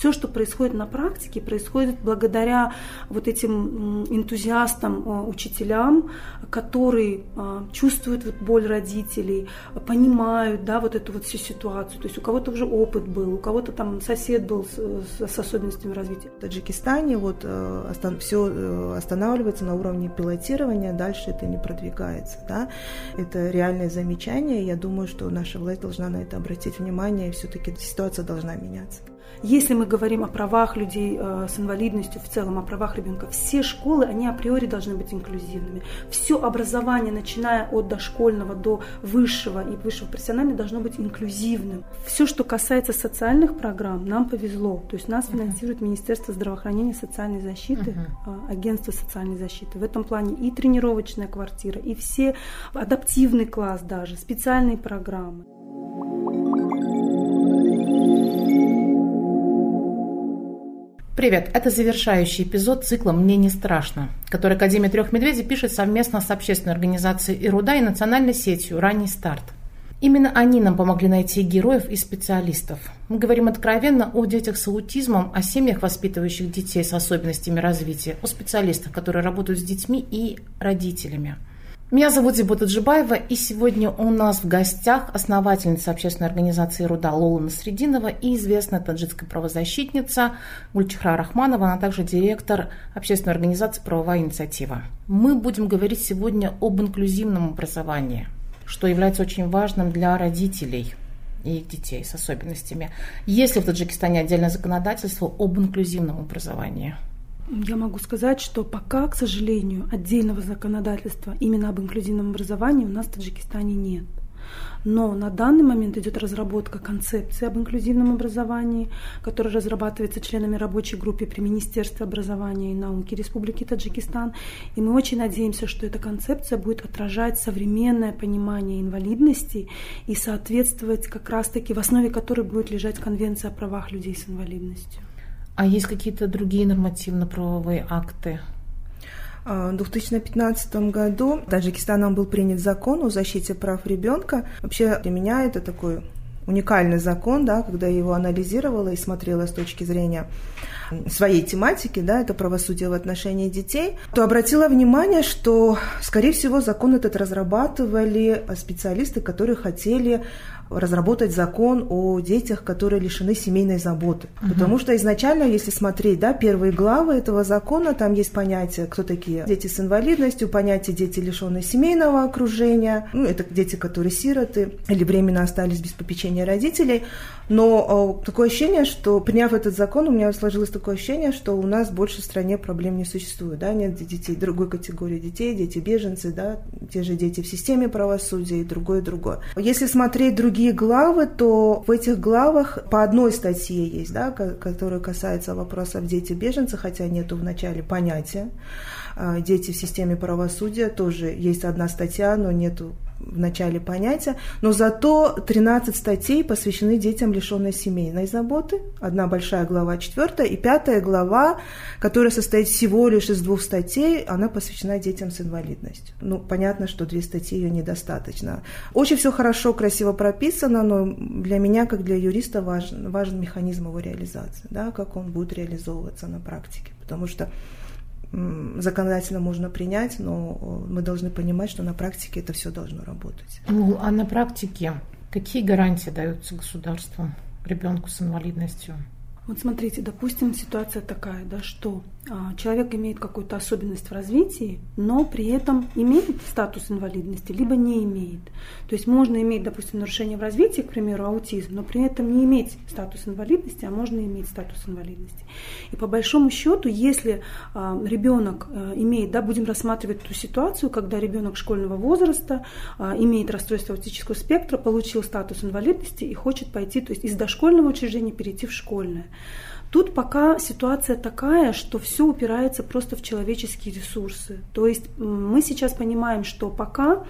Все, что происходит на практике, происходит благодаря вот этим энтузиастам, э, учителям, которые э, чувствуют вот боль родителей, понимают, да, вот эту вот всю ситуацию. То есть у кого-то уже опыт был, у кого-то там сосед был с, с особенностями развития. В Таджикистане вот все останавливается на уровне пилотирования, дальше это не продвигается, да. Это реальное замечание. Я думаю, что наша власть должна на это обратить внимание, и все-таки ситуация должна меняться. Если мы говорим о правах людей э, с инвалидностью, в целом о правах ребенка, все школы, они априори должны быть инклюзивными. Все образование, начиная от дошкольного до высшего и высшего профессионального, должно быть инклюзивным. Все, что касается социальных программ, нам повезло. То есть нас uh-huh. финансирует Министерство здравоохранения и социальной защиты, uh-huh. агентство социальной защиты. В этом плане и тренировочная квартира, и все адаптивный класс даже, специальные программы. Привет! Это завершающий эпизод цикла «Мне не страшно», который Академия трех медведей пишет совместно с общественной организацией «Ируда» и национальной сетью «Ранний старт». Именно они нам помогли найти героев и специалистов. Мы говорим откровенно о детях с аутизмом, о семьях, воспитывающих детей с особенностями развития, о специалистах, которые работают с детьми и родителями – меня зовут Зибота Джибаева, и сегодня у нас в гостях основательница общественной организации «Руда» Лола Насрединова и известная таджикская правозащитница Гульчихра Рахманова, она также директор общественной организации «Правовая инициатива». Мы будем говорить сегодня об инклюзивном образовании, что является очень важным для родителей и их детей с особенностями. Есть ли в Таджикистане отдельное законодательство об инклюзивном образовании? Я могу сказать, что пока, к сожалению, отдельного законодательства именно об инклюзивном образовании у нас в Таджикистане нет. Но на данный момент идет разработка концепции об инклюзивном образовании, которая разрабатывается членами рабочей группы при Министерстве образования и науки Республики Таджикистан. И мы очень надеемся, что эта концепция будет отражать современное понимание инвалидности и соответствовать как раз-таки, в основе которой будет лежать Конвенция о правах людей с инвалидностью. А есть какие-то другие нормативно-правовые акты? А, в 2015 году Таджикистаном был принят закон о защите прав ребенка. Вообще для меня это такой уникальный закон, да, когда я его анализировала и смотрела с точки зрения своей тематики, да, это правосудие в отношении детей, то обратила внимание, что, скорее всего, закон этот разрабатывали специалисты, которые хотели разработать закон о детях, которые лишены семейной заботы. Угу. Потому что изначально, если смотреть, да, первые главы этого закона, там есть понятие, кто такие дети с инвалидностью, понятие дети, лишенные семейного окружения, ну, это дети, которые сироты или временно остались без попечения родителей. Но э, такое ощущение, что приняв этот закон, у меня сложилось такое ощущение, что у нас больше в стране проблем не существует. Да? Нет детей другой категории детей, дети беженцы, да? Те же дети в системе правосудия и другое, другое. Если смотреть другие главы, то в этих главах по одной статье есть, да, которая касается вопросов дети беженцы, хотя нету в начале понятия. А, дети в системе правосудия тоже есть одна статья, но нету в начале понятия, но зато 13 статей посвящены детям, лишенной семейной заботы. Одна большая глава, четвертая, и пятая глава, которая состоит всего лишь из двух статей, она посвящена детям с инвалидностью. Ну, понятно, что две статьи ее недостаточно. Очень все хорошо, красиво прописано, но для меня, как для юриста, важен, важен механизм его реализации, да, как он будет реализовываться на практике. Потому что законодательно можно принять, но мы должны понимать, что на практике это все должно работать. Ну, а на практике какие гарантии даются государством ребенку с инвалидностью? Вот смотрите, допустим, ситуация такая, да, что человек имеет какую-то особенность в развитии, но при этом имеет статус инвалидности, либо не имеет. То есть можно иметь, допустим, нарушение в развитии, к примеру, аутизм, но при этом не иметь статус инвалидности, а можно иметь статус инвалидности. И по большому счету, если а, ребенок а, имеет, да, будем рассматривать ту ситуацию, когда ребенок школьного возраста а, имеет расстройство аутического спектра, получил статус инвалидности и хочет пойти, то есть из дошкольного учреждения перейти в школьное. Тут пока ситуация такая, что все упирается просто в человеческие ресурсы. То есть мы сейчас понимаем, что пока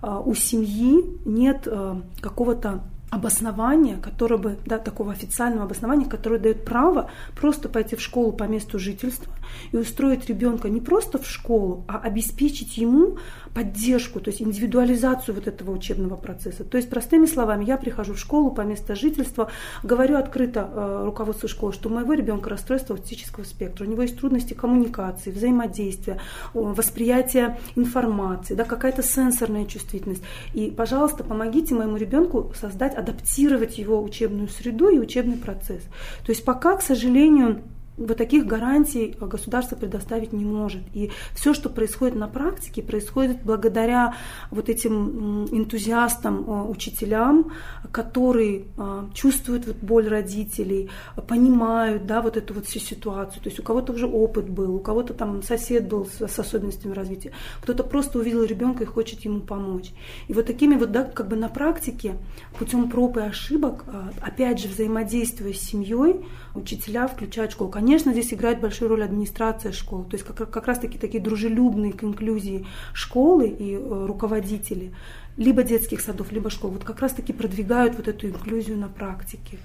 а, у семьи нет а, какого-то обоснования, которое бы, да, такого официального обоснования, которое дает право просто пойти в школу по месту жительства и устроить ребенка не просто в школу, а обеспечить ему поддержку, то есть индивидуализацию вот этого учебного процесса. То есть, простыми словами, я прихожу в школу по месту жительства, говорю открыто э, руководству школы, что у моего ребенка расстройство аутистического спектра, у него есть трудности коммуникации, взаимодействия, восприятия информации, да, какая-то сенсорная чувствительность. И, пожалуйста, помогите моему ребенку создать, адаптировать его учебную среду и учебный процесс. То есть пока, к сожалению, вот таких гарантий государство предоставить не может. И все, что происходит на практике, происходит благодаря вот этим энтузиастам, э, учителям, которые э, чувствуют вот боль родителей, понимают да, вот эту вот всю ситуацию. То есть у кого-то уже опыт был, у кого-то там сосед был с, особенностями развития, кто-то просто увидел ребенка и хочет ему помочь. И вот такими вот, да, как бы на практике, путем проб и ошибок, э, опять же, взаимодействуя с семьей, учителя включают школу. Конечно, здесь играет большую роль администрация школы, то есть как, как раз-таки такие дружелюбные к инклюзии школы и э, руководители, либо детских садов, либо школ, вот как раз-таки продвигают вот эту инклюзию на практике.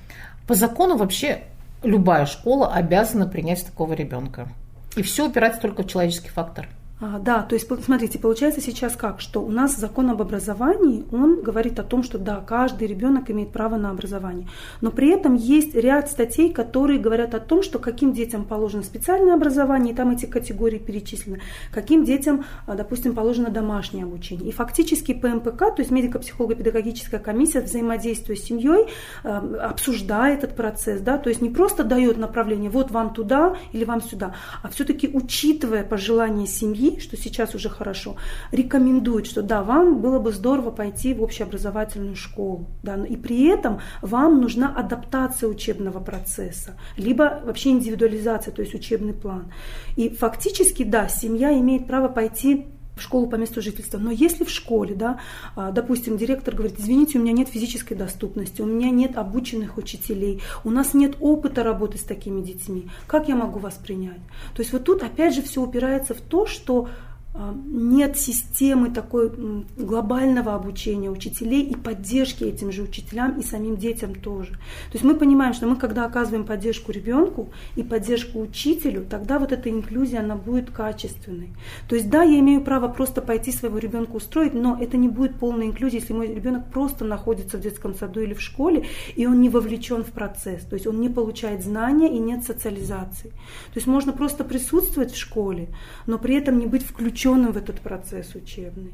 По закону вообще любая школа обязана принять такого ребенка. И все упирается только в человеческий фактор. А, да, то есть, смотрите, получается сейчас как, что у нас закон об образовании, он говорит о том, что да, каждый ребенок имеет право на образование. Но при этом есть ряд статей, которые говорят о том, что каким детям положено специальное образование, и там эти категории перечислены, каким детям, а, допустим, положено домашнее обучение. И фактически ПМПК, то есть медико-психолого-педагогическая комиссия, взаимодействуя с семьей, а, обсуждает этот процесс, да, то есть не просто дает направление, вот вам туда или вам сюда, а все-таки учитывая пожелания семьи, что сейчас уже хорошо, рекомендуют, что да, вам было бы здорово пойти в общеобразовательную школу. Да, и при этом вам нужна адаптация учебного процесса, либо вообще индивидуализация, то есть учебный план. И фактически, да, семья имеет право пойти школу по месту жительства. Но если в школе, да, а, допустим, директор говорит, извините, у меня нет физической доступности, у меня нет обученных учителей, у нас нет опыта работы с такими детьми, как я могу вас принять? То есть вот тут опять же все упирается в то, что нет системы такой глобального обучения учителей и поддержки этим же учителям и самим детям тоже. То есть мы понимаем, что мы когда оказываем поддержку ребенку и поддержку учителю, тогда вот эта инклюзия, она будет качественной. То есть да, я имею право просто пойти своего ребенка устроить, но это не будет полной инклюзии, если мой ребенок просто находится в детском саду или в школе, и он не вовлечен в процесс, то есть он не получает знания и нет социализации. То есть можно просто присутствовать в школе, но при этом не быть включенным включенным в этот процесс учебный.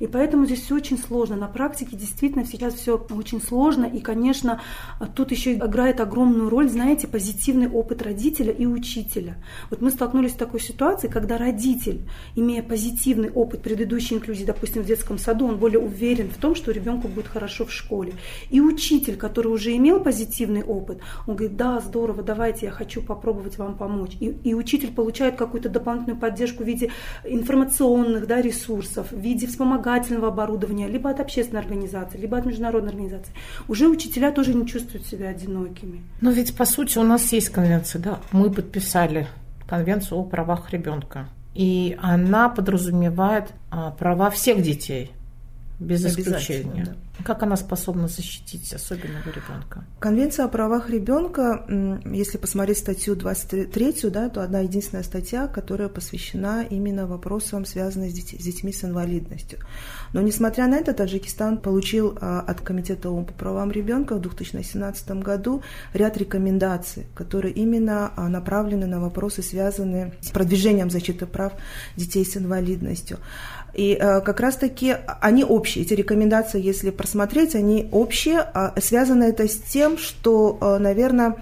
И поэтому здесь все очень сложно. На практике действительно сейчас все очень сложно. И, конечно, тут еще играет огромную роль, знаете, позитивный опыт родителя и учителя. Вот мы столкнулись с такой ситуацией, когда родитель, имея позитивный опыт предыдущей инклюзии, допустим, в детском саду, он более уверен в том, что ребенку будет хорошо в школе. И учитель, который уже имел позитивный опыт, он говорит, да, здорово, давайте, я хочу попробовать вам помочь. И, и учитель получает какую-то дополнительную поддержку в виде информационных да, ресурсов, в виде вспомогательных вспомогательного оборудования, либо от общественной организации, либо от международной организации, уже учителя тоже не чувствуют себя одинокими. Но ведь, по сути, у нас есть конвенция, да? Мы подписали конвенцию о правах ребенка. И она подразумевает а, права всех детей, без исключения. Да. Как она способна защитить особенного ребенка? Конвенция о правах ребенка, если посмотреть статью 23, да, то одна единственная статья, которая посвящена именно вопросам, связанным с, деть, с детьми с инвалидностью. Но несмотря на это, Таджикистан получил а, от Комитета ООН по правам ребенка в 2017 году ряд рекомендаций, которые именно а, направлены на вопросы, связанные с продвижением защиты прав детей с инвалидностью. И э, как раз-таки они общие, эти рекомендации, если просмотреть, они общие. А связано это с тем, что, э, наверное,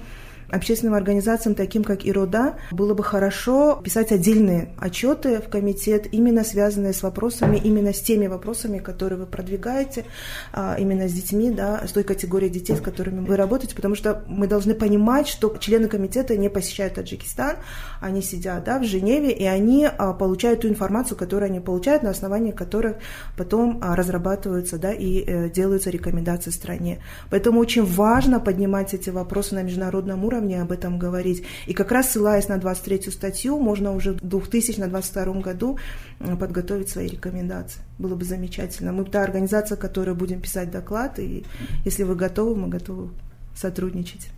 общественным организациям, таким как ИРОДА, было бы хорошо писать отдельные отчеты в комитет, именно связанные с вопросами, именно с теми вопросами, которые вы продвигаете, а, именно с детьми, да, с той категорией детей, с которыми вы работаете, потому что мы должны понимать, что члены комитета не посещают Таджикистан, они сидят да, в Женеве, и они а, получают ту информацию, которую они получают, на основании которых потом а, разрабатываются да, и э, делаются рекомендации стране. Поэтому очень важно поднимать эти вопросы на международном уровне, уровне об этом говорить. И как раз ссылаясь на 23-ю статью, можно уже в 2022 году подготовить свои рекомендации. Было бы замечательно. Мы та организация, которая будем писать доклад, и если вы готовы, мы готовы сотрудничать.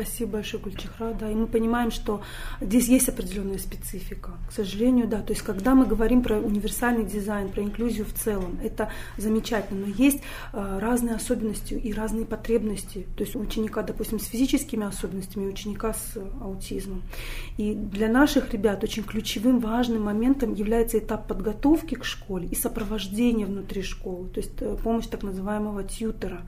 Спасибо большое, Гульчихра. Да, и мы понимаем, что здесь есть определенная специфика. К сожалению, да. То есть, когда мы говорим про универсальный дизайн, про инклюзию в целом, это замечательно. Но есть э, разные особенности и разные потребности. То есть, у ученика, допустим, с физическими особенностями, и ученика с аутизмом. И для наших ребят очень ключевым, важным моментом является этап подготовки к школе и сопровождения внутри школы. То есть, э, помощь так называемого тьютера.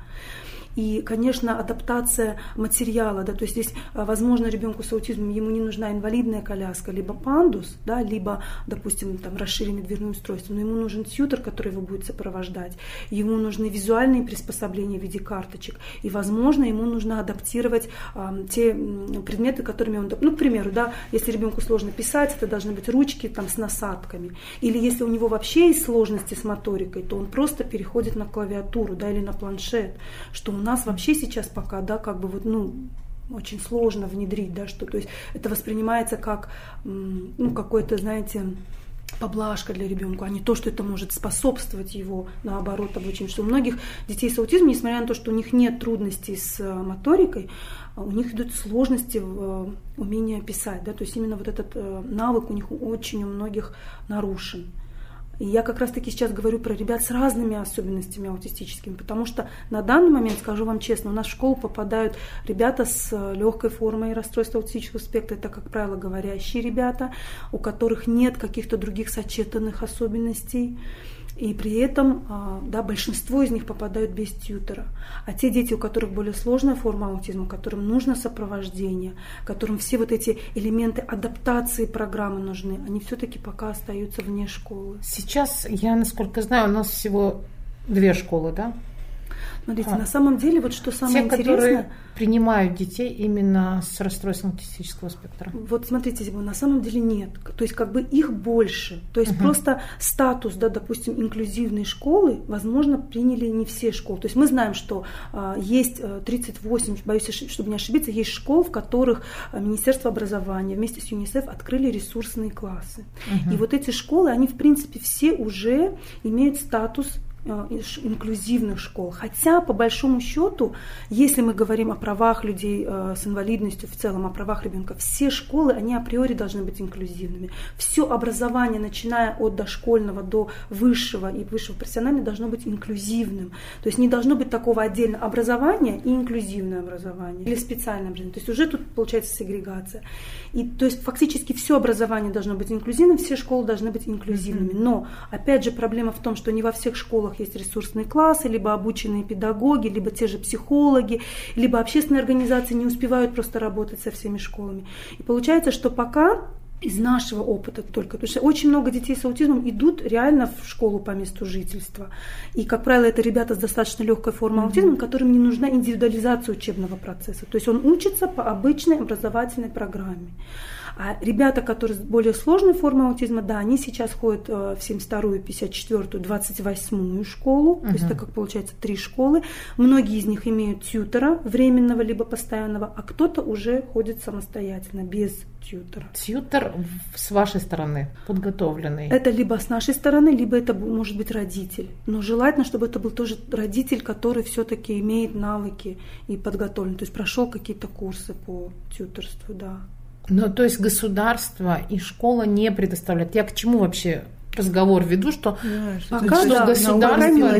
И, конечно, адаптация материала, да, то есть здесь, э, возможно, ребенку с аутизмом ему не нужна инвалидная коляска, либо пандус, да, либо, допустим, там, расширенное дверное устройство, но ему нужен тьютер, который его будет сопровождать, ему нужны визуальные приспособления в виде карточек, и, возможно, ему нужно адаптировать э, те предметы, которыми он, ну, к примеру, да, если ребенку сложно писать, это должны быть ручки там с насадками, или если у него вообще есть сложности с моторикой, то он просто переходит на клавиатуру, да, или на планшет, что нас вообще сейчас пока, да, как бы вот, ну, очень сложно внедрить, да, что, то есть это воспринимается как, ну, какой-то, знаете, поблажка для ребенка, а не то, что это может способствовать его, наоборот, обучению. Что у многих детей с аутизмом, несмотря на то, что у них нет трудностей с э, моторикой, а у них идут сложности в э, умении писать. Да? То есть именно вот этот э, навык у них очень у многих нарушен. И я как раз-таки сейчас говорю про ребят с разными особенностями аутистическими, потому что на данный момент, скажу вам честно, у нас в школу попадают ребята с э, легкой формой расстройства аутистического спектра, это, как правило, говорящие ребята, у которых нет каких-то других сочетанных особенностей. И при этом а, да, большинство из них попадают без тьютера. А те дети, у которых более сложная форма аутизма, которым нужно сопровождение, которым все вот эти элементы адаптации программы нужны, они все-таки пока остаются вне школы. Сейчас, я насколько знаю, у нас всего две школы, да? Смотрите, а. на самом деле, вот что самое Те, интересное... которые принимают детей именно с расстройством аутистического спектра? Вот смотрите, на самом деле нет. То есть как бы их больше. То есть угу. просто статус, да, допустим, инклюзивной школы, возможно, приняли не все школы. То есть мы знаем, что а, есть 38, э, боюсь, чтобы не ошибиться, есть школ, в которых э, Министерство образования вместе с ЮНИСЕФ открыли ресурсные классы. Угу. И вот эти школы, они в принципе все уже имеют статус Э, инклюзивных школ. Хотя, по большому счету, если мы говорим о правах людей э, с инвалидностью, в целом о правах ребенка, все школы, они априори должны быть инклюзивными. Все образование, начиная от дошкольного до высшего и высшего профессионального, должно быть инклюзивным. То есть не должно быть такого отдельного образования и инклюзивное образование, или специальное образование. То есть уже тут получается сегрегация. И, то есть фактически все образование должно быть инклюзивным, все школы должны быть инклюзивными. Но, опять же, проблема в том, что не во всех школах есть ресурсные классы, либо обученные педагоги, либо те же психологи, либо общественные организации не успевают просто работать со всеми школами. И получается, что пока из нашего опыта только. Потому что очень много детей с аутизмом идут реально в школу по месту жительства. И, как правило, это ребята с достаточно легкой формой mm-hmm. аутизма, которым не нужна индивидуализация учебного процесса. То есть он учится по обычной образовательной программе. А ребята, которые с более сложной формой аутизма, да, они сейчас ходят э, в 72-ю, 54-ю, 28-ю школу. Uh-huh. То есть это как получается три школы. Многие из них имеют тьютера временного либо постоянного, а кто-то уже ходит самостоятельно, без тьютера. Тьютер с вашей стороны подготовленный? Это либо с нашей стороны, либо это может быть родитель. Но желательно, чтобы это был тоже родитель, который все-таки имеет навыки и подготовлен. То есть прошел какие-то курсы по тьютерству, да. Ну, то есть государство и школа не предоставляют. Я к чему вообще разговор веду, что да, пока что да, государство,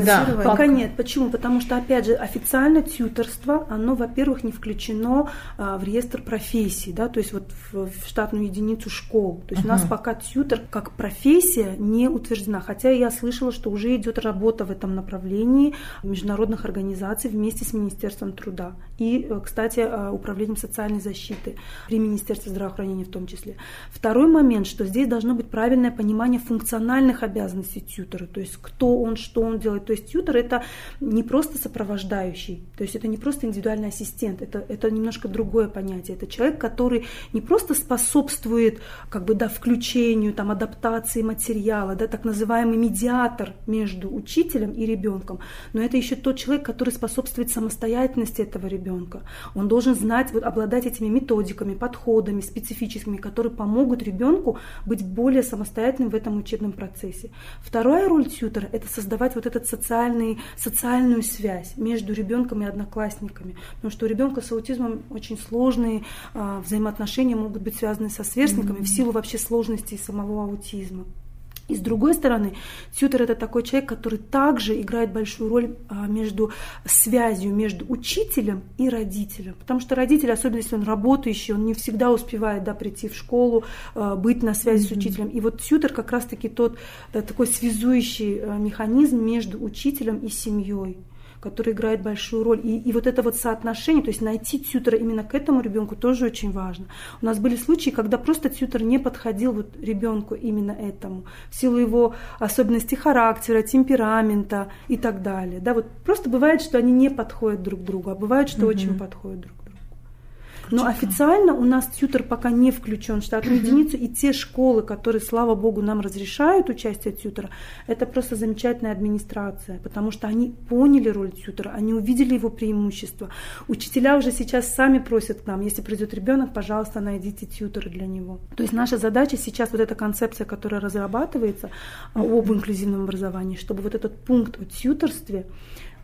да, пока нет. Почему? Потому что опять же официально тьюторство, оно, во-первых, не включено а, в реестр профессий, да, то есть вот в, в штатную единицу школ. То есть uh-huh. у нас пока тьютор как профессия не утверждена, хотя я слышала, что уже идет работа в этом направлении международных организаций вместе с Министерством труда и, э, кстати, э, управлением социальной защиты при Министерстве здравоохранения в том числе. Второй момент, что здесь должно быть правильное понимание функционирования функциональных обязанностей тьютера, то есть кто он, что он делает. То есть тьютер это не просто сопровождающий, то есть это не просто индивидуальный ассистент, это, это немножко другое понятие. Это человек, который не просто способствует как бы, да, включению, там, адаптации материала, да, так называемый медиатор между учителем и ребенком, но это еще тот человек, который способствует самостоятельности этого ребенка. Он должен знать, вот, обладать этими методиками, подходами специфическими, которые помогут ребенку быть более самостоятельным в этом учебном процессе. Вторая роль тьютера – это создавать вот этот социальный, социальную связь между ребенком и одноклассниками. Потому что у ребенка с аутизмом очень сложные а, взаимоотношения могут быть связаны со сверстниками mm-hmm. в силу вообще сложностей самого аутизма. И с другой стороны, тьютер это такой человек, который также играет большую роль а, между связью между учителем и родителем. Потому что родитель, особенно если он работающий, он не всегда успевает да, прийти в школу, а, быть на связи mm-hmm. с учителем. И вот тьютер как раз-таки тот да, такой связующий а, механизм между учителем и семьей который играет большую роль. И, и вот это вот соотношение, то есть найти тьютера именно к этому ребенку тоже очень важно. У нас были случаи, когда просто тьютер не подходил вот ребенку именно этому, в силу его особенностей характера, темперамента и так далее. Да, вот просто бывает, что они не подходят друг другу, а бывает, что mm-hmm. очень подходят друг но официально у нас тьютер пока не включен в штатную единицу, и те школы, которые, слава богу, нам разрешают участие тьютера, это просто замечательная администрация, потому что они поняли роль тьютера, они увидели его преимущества. Учителя уже сейчас сами просят к нам, если придет ребенок, пожалуйста, найдите тьютера для него. То есть наша задача сейчас, вот эта концепция, которая разрабатывается а, об инклюзивном образовании, чтобы вот этот пункт о тьютерстве,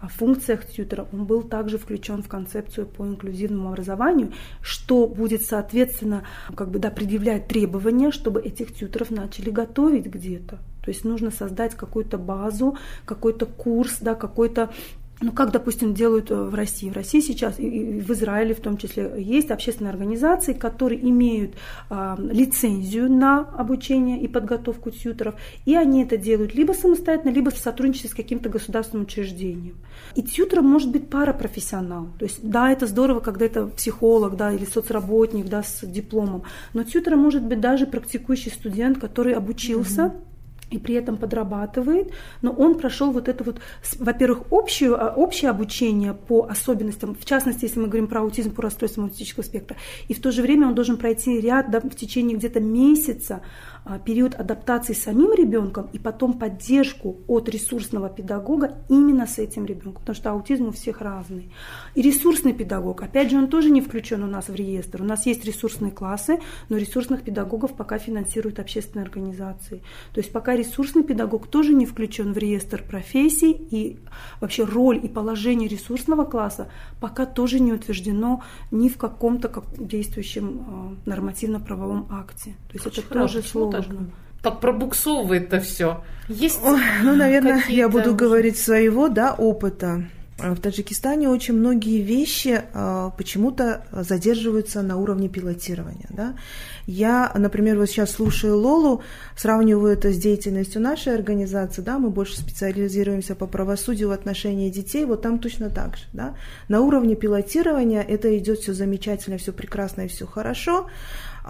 о функциях тьютера, он был также включен в концепцию по инклюзивному образованию, что будет, соответственно, как бы, да, предъявлять требования, чтобы этих тьютеров начали готовить где-то. То есть нужно создать какую-то базу, какой-то курс, да, какой-то ну, как, допустим, делают э, в России. В России сейчас, и в Израиле в том числе, есть общественные организации, которые имеют э, лицензию на обучение и подготовку тьютеров, и они это делают либо самостоятельно, либо в сотрудничестве с каким-то государственным учреждением. И тьютером может быть парапрофессионал. То есть, да, это здорово, когда это психолог, да, или соцработник, да, с дипломом, но тьютером может быть даже практикующий студент, который обучился, mm-hmm и при этом подрабатывает, но он прошел вот это вот, во-первых, общее, а, общее обучение по особенностям, в частности, если мы говорим про аутизм, по расстройствам аутистического спектра, и в то же время он должен пройти ряд да, в течение где-то месяца период адаптации самим ребенком и потом поддержку от ресурсного педагога именно с этим ребенком, потому что аутизм у всех разный. И ресурсный педагог, опять же, он тоже не включен у нас в реестр. У нас есть ресурсные классы, но ресурсных педагогов пока финансируют общественные организации. То есть пока ресурсный педагог тоже не включен в реестр профессий и вообще роль и положение ресурсного класса пока тоже не утверждено ни в каком-то как действующем а, нормативно-правовом акте. То есть это тоже сложно так, так пробуксовывает-то все. Есть Ой, ну, наверное, я буду говорить своего, да, опыта. А в Таджикистане очень многие вещи а, почему-то задерживаются на уровне пилотирования. Да? Я, например, вот сейчас слушаю Лолу, сравниваю это с деятельностью нашей организации, да, мы больше специализируемся по правосудию в отношении детей, вот там точно так же. Да? На уровне пилотирования это идет все замечательно, все прекрасно и все хорошо,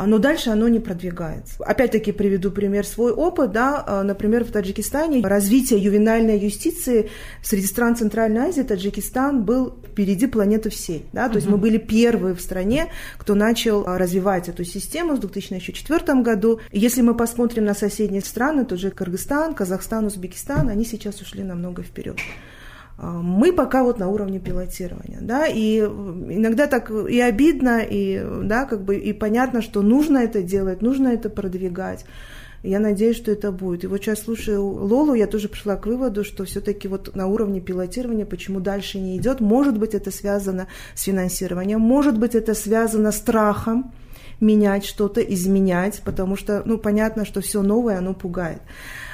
но дальше оно не продвигается. Опять-таки приведу пример свой опыт, да, а, например, в Таджикистане развитие ювенальной юстиции среди стран Центральной Азии Таджикистан был впереди планеты всей, да, то uh есть мы были первые в стране, кто начал а, развивать эту систему с 2004 году. И если мы посмотрим на соседние страны, тот же Кыргызстан, Казахстан, Узбекистан, они сейчас ушли намного вперед. А, мы пока вот на уровне пилотирования, да, и иногда так и обидно, и, да, как бы, и понятно, что нужно это делать, нужно это продвигать. Я надеюсь, что это будет. И вот сейчас слушаю Лолу, я тоже пришла к выводу, что все-таки вот на уровне пилотирования, почему дальше не идет, может быть, это связано с финансированием, может быть, это связано с страхом, менять что-то, изменять, потому что, ну, понятно, что все новое, оно пугает.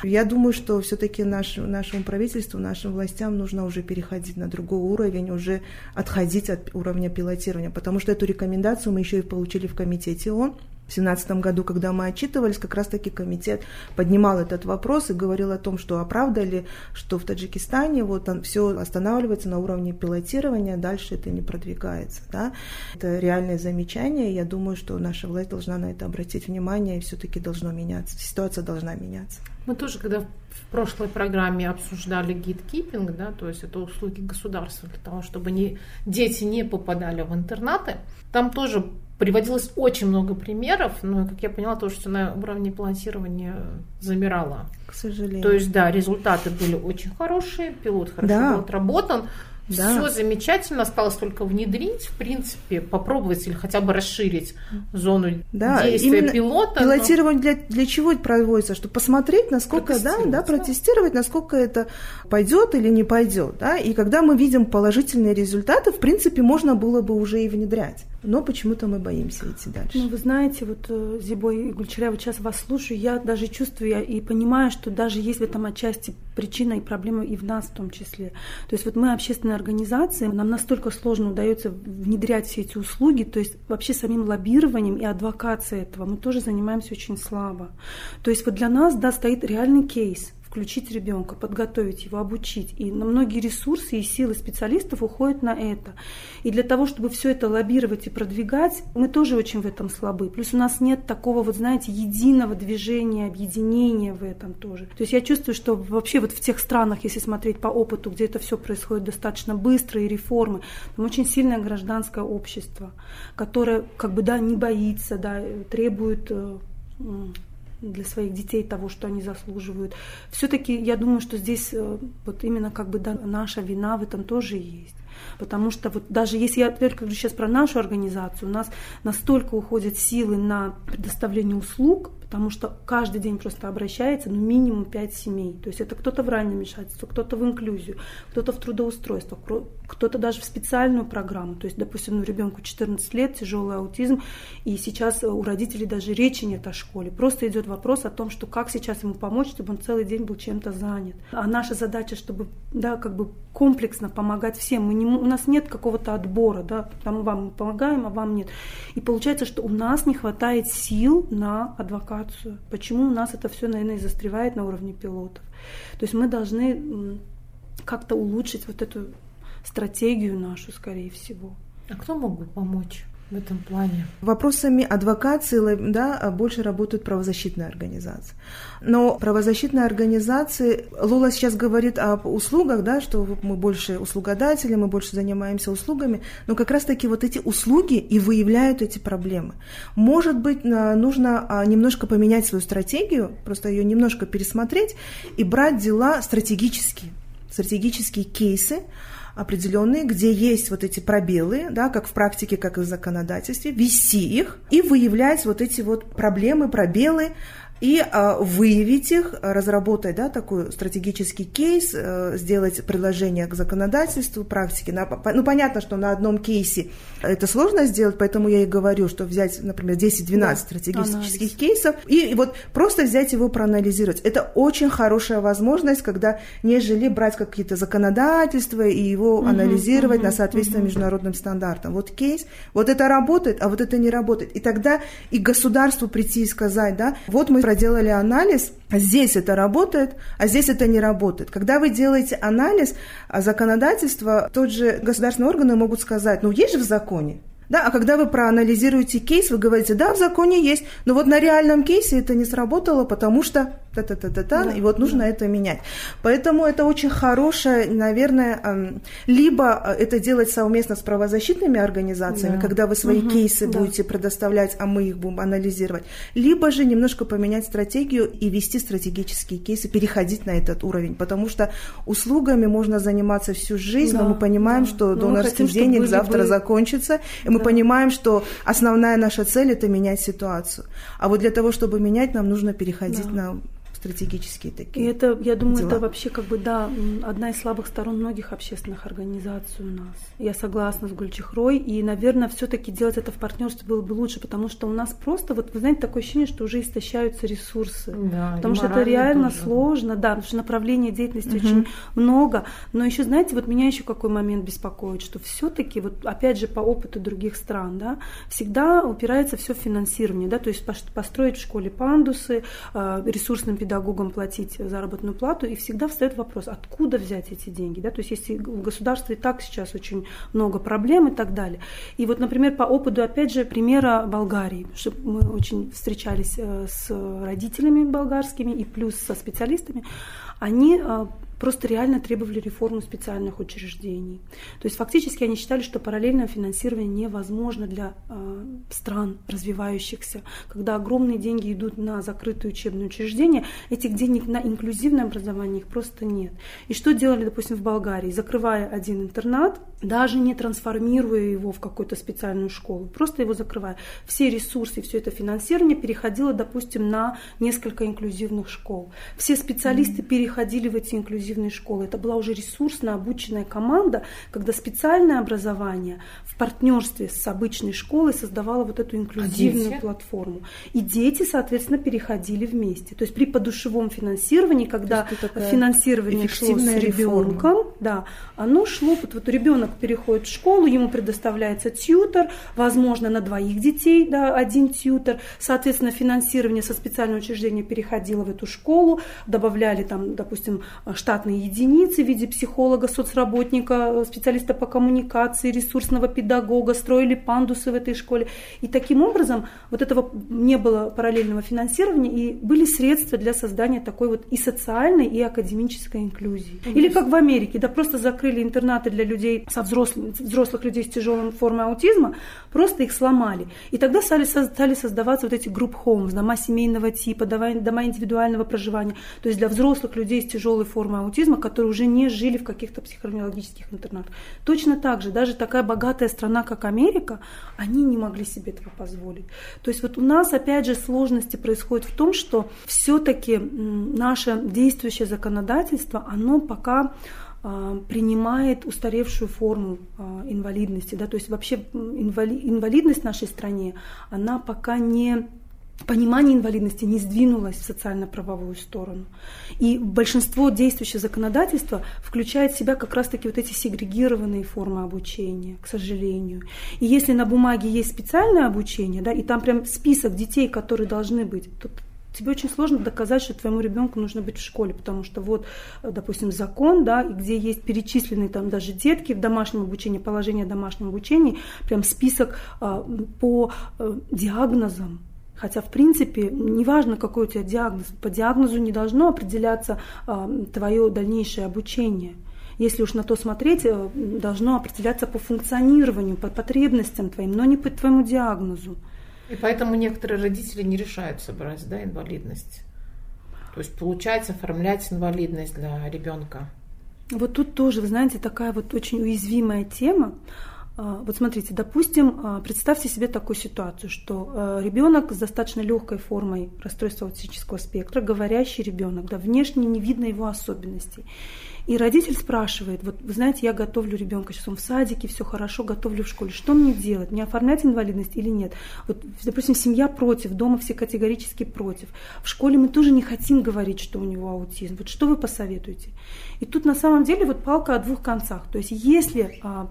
Я думаю, что все-таки наш, нашему правительству, нашим властям нужно уже переходить на другой уровень, уже отходить от уровня пилотирования, потому что эту рекомендацию мы еще и получили в комитете ООН В 2017 году, когда мы отчитывались, как раз-таки комитет поднимал этот вопрос и говорил о том, что оправда ли, что в Таджикистане вот все останавливается на уровне пилотирования, дальше это не продвигается. Да? Это реальное замечание, я думаю, что наша власть должна на это обратить внимание и все-таки должно меняться, ситуация должна меняться. Мы тоже, когда в прошлой программе обсуждали гидкипинг, да, то есть это услуги государства для того, чтобы не, дети не попадали в интернаты, там тоже приводилось очень много примеров, но, как я поняла, то, что на уровне планирования замирало. К сожалению. То есть, да, результаты были очень хорошие, пилот хорошо да. был отработан, да. Все замечательно, осталось только внедрить, в принципе, попробовать или хотя бы расширить зону да, действия пилота. Пилотирование но... для, для чего это проводится? Чтобы посмотреть, насколько, да, да, протестировать, насколько это пойдет или не пойдет. Да? И когда мы видим положительные результаты, в принципе, можно было бы уже и внедрять. Но почему-то мы боимся идти дальше. Ну, вы знаете, вот э, Зибой и Гульчаря, вот сейчас вас слушаю, я даже чувствую и понимаю, что даже есть в этом отчасти причина и проблема и в нас в том числе. То есть вот мы общественная организация, нам настолько сложно удается внедрять все эти услуги, то есть вообще самим лоббированием и адвокацией этого мы тоже занимаемся очень слабо. То есть вот для нас, да, стоит реальный кейс – включить ребенка, подготовить его, обучить. И на многие ресурсы и силы специалистов уходят на это. И для того, чтобы все это лоббировать и продвигать, мы тоже очень в этом слабы. Плюс у нас нет такого, вот знаете, единого движения, объединения в этом тоже. То есть я чувствую, что вообще вот в тех странах, если смотреть по опыту, где это все происходит достаточно быстро и реформы, там очень сильное гражданское общество, которое как бы, да, не боится, да, требует э, для своих детей того, что они заслуживают. Все-таки я думаю, что здесь э, вот именно как бы наша вина в этом тоже есть. Потому что вот даже если я только говорю сейчас про нашу организацию, у нас настолько уходят силы на предоставление услуг, потому что каждый день просто обращается ну, минимум 5 семей. То есть это кто-то в раннее вмешательство, кто-то в инклюзию, кто-то в трудоустройство, кто-то даже в специальную программу. То есть, допустим, ну, ребенку 14 лет, тяжелый аутизм, и сейчас у родителей даже речи нет о школе. Просто идет вопрос о том, что как сейчас ему помочь, чтобы он целый день был чем-то занят. А наша задача, чтобы да, как бы комплексно помогать всем. Мы не, у нас нет какого-то отбора, да, там вам мы помогаем, а вам нет. И получается, что у нас не хватает сил на адвоката ситуацию, почему у нас это все, наверное, и застревает на уровне пилотов. То есть мы должны как-то улучшить вот эту стратегию нашу, скорее всего. А кто мог бы помочь? В этом плане? Вопросами адвокации да, больше работают правозащитные организации. Но правозащитные организации, Лола сейчас говорит об услугах, да, что мы больше услугодатели, мы больше занимаемся услугами, но как раз-таки вот эти услуги и выявляют эти проблемы. Может быть, нужно а, немножко поменять свою стратегию, просто ее немножко пересмотреть и брать дела стратегические, стратегические кейсы, определенные, где есть вот эти пробелы, да, как в практике, как и в законодательстве, вести их и выявлять вот эти вот проблемы, пробелы, и а, выявить их, разработать да, такой стратегический кейс, а, сделать предложение к законодательству, практике. Ну, понятно, что на одном кейсе это сложно сделать, поэтому я и говорю, что взять, например, 10-12 да, стратегических анализ. кейсов и, и вот просто взять его проанализировать. Это очень хорошая возможность, когда нежели брать какие-то законодательства и его угу, анализировать угу, на соответствие угу. международным стандартам. Вот кейс, вот это работает, а вот это не работает. И тогда и государству прийти и сказать, да, вот мы проделали анализ, здесь это работает, а здесь это не работает. Когда вы делаете анализ а законодательства, тот же государственные органы могут сказать, ну есть же в законе, да, а когда вы проанализируете кейс, вы говорите, да, в законе есть, но вот на реальном кейсе это не сработало, потому что та-та-та-та-та, да, и вот нужно да. это менять. Поэтому это очень хорошее, наверное, либо э, это делать совместно с правозащитными организациями, да. когда вы свои угу, кейсы да. будете предоставлять, а мы их будем анализировать, либо же немножко поменять стратегию и вести стратегические кейсы, переходить на этот уровень, потому что услугами можно заниматься всю жизнь, да, но мы понимаем, да. что донорский денег завтра бы... закончится, и мы понимаем, что основная наша цель – это менять ситуацию. А вот для того, чтобы менять, нам нужно переходить да. на стратегические такие. И это, я думаю, дела. это вообще как бы, да, одна из слабых сторон многих общественных организаций у нас. Я согласна с Гульчихрой, и, наверное, все-таки делать это в партнерстве было бы лучше, потому что у нас просто, вот вы знаете, такое ощущение, что уже истощаются ресурсы. Да, потому что это реально тоже. сложно, да, потому что направлений деятельности очень много. Но еще, знаете, вот меня еще какой момент беспокоит, что все-таки, вот опять же, по опыту других стран, да, всегда упирается все в финансирование, да, то есть построить в школе пандусы, э, ресурсным педагогам платить заработную плату, и всегда встает вопрос, откуда взять эти деньги, да, то есть если в государстве и так сейчас очень много проблем и так далее. И вот, например, по опыту, опять же, примера Болгарии, что мы очень встречались э, с родителями болгарскими и плюс со специалистами, они э, просто реально требовали реформы специальных учреждений. То есть фактически они считали, что параллельное финансирование невозможно для э, стран развивающихся. Когда огромные деньги идут на закрытые учебные учреждения, этих денег на инклюзивное образование их просто нет. И что делали, допустим, в Болгарии? Закрывая один интернат, даже не трансформируя его в какую-то специальную школу, просто его закрывая, все ресурсы, все это финансирование переходило, допустим, на несколько инклюзивных школ. Все специалисты переходили в эти инклюзивные школы. Это была уже ресурсно обученная команда, когда специальное образование в партнерстве с обычной школой создавало вот эту инклюзивную дети? платформу. И дети, соответственно, переходили вместе. То есть при подушевом финансировании, когда финансирование шло с ребенком, да, оно шло, вот, вот ребенок переходит в школу, ему предоставляется тьютер, возможно, на двоих детей, да, один тьютер, соответственно, финансирование со специального учреждения переходило в эту школу, добавляли там, допустим, штатные единицы в виде психолога, соцработника, специалиста по коммуникации, ресурсного педагога, строили пандусы в этой школе. И таким образом вот этого не было параллельного финансирования, и были средства для создания такой вот и социальной, и академической инклюзии. Или как в Америке, да, просто закрыли интернаты для людей, со взрослыми, взрослых людей с тяжелой формой аутизма, просто их сломали. И тогда стали, стали создаваться вот эти групп homes, дома семейного типа, дома индивидуального проживания, то есть для взрослых людей с тяжелой формой аутизма, которые уже не жили в каких-то психоневрологических интернатах. Точно так же, даже такая богатая страна, как Америка, они не могли себе этого позволить. То есть вот у нас, опять же, сложности происходят в том, что все-таки наше действующее законодательство, оно пока а, принимает устаревшую форму а, инвалидности. Да? То есть вообще инвалидность в нашей стране, она пока не понимание инвалидности не сдвинулось в социально-правовую сторону. И большинство действующего законодательства включает в себя как раз-таки вот эти сегрегированные формы обучения, к сожалению. И если на бумаге есть специальное обучение, да, и там прям список детей, которые должны быть, то тебе очень сложно доказать, что твоему ребенку нужно быть в школе, потому что вот, допустим, закон, да, где есть перечисленные там даже детки в домашнем обучении, положение о домашнем обучении, прям список а, по э, диагнозам, Хотя, в принципе, неважно, какой у тебя диагноз, по диагнозу не должно определяться а, твое дальнейшее обучение. Если уж на то смотреть, э, должно определяться по функционированию, по потребностям твоим, но не по твоему диагнозу. И поэтому некоторые родители не решаются брать да, инвалидность. То есть получается оформлять инвалидность для ребенка. Вот тут тоже, вы знаете, такая вот очень уязвимая тема. А, Вот смотрите, допустим, а, представьте себе такую ситуацию, что ребенок с достаточно легкой формой расстройства аутического спектра, говорящий ребенок, да, внешне не видно его особенностей. И родитель спрашивает, вот вы знаете, я готовлю ребенка, сейчас он в садике, все хорошо, готовлю в школе, что мне делать, мне оформлять инвалидность или нет? Вот, допустим, семья против, дома все категорически против. В школе мы тоже не хотим говорить, что у него аутизм. Вот что вы посоветуете? И тут на самом деле вот палка о двух концах. То есть если а,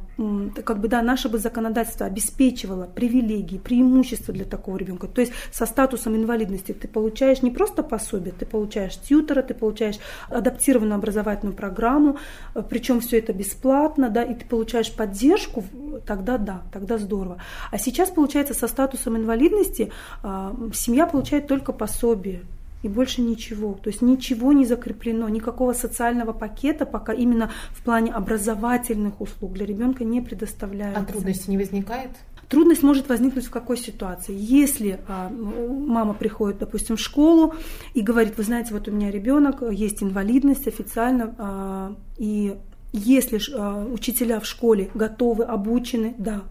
как бы, да, наше бы законодательство обеспечивало привилегии, преимущества для такого ребенка, то есть со статусом инвалидности ты получаешь не просто пособие, ты получаешь тьютера, ты получаешь адаптированную образовательную программу, э, причем все это бесплатно, да, и ты получаешь поддержку, тогда да, тогда здорово. А сейчас, получается, со статусом инвалидности а, семья получает только пособие, и больше ничего. То есть ничего не закреплено, никакого социального пакета пока именно в плане образовательных услуг для ребенка не предоставляется. А трудностей не возникает? Трудность может возникнуть в какой ситуации? Если а, мама приходит, допустим, в школу и говорит, вы знаете, вот у меня ребенок, есть инвалидность официально, а, и если а, учителя в школе готовы, обучены, да,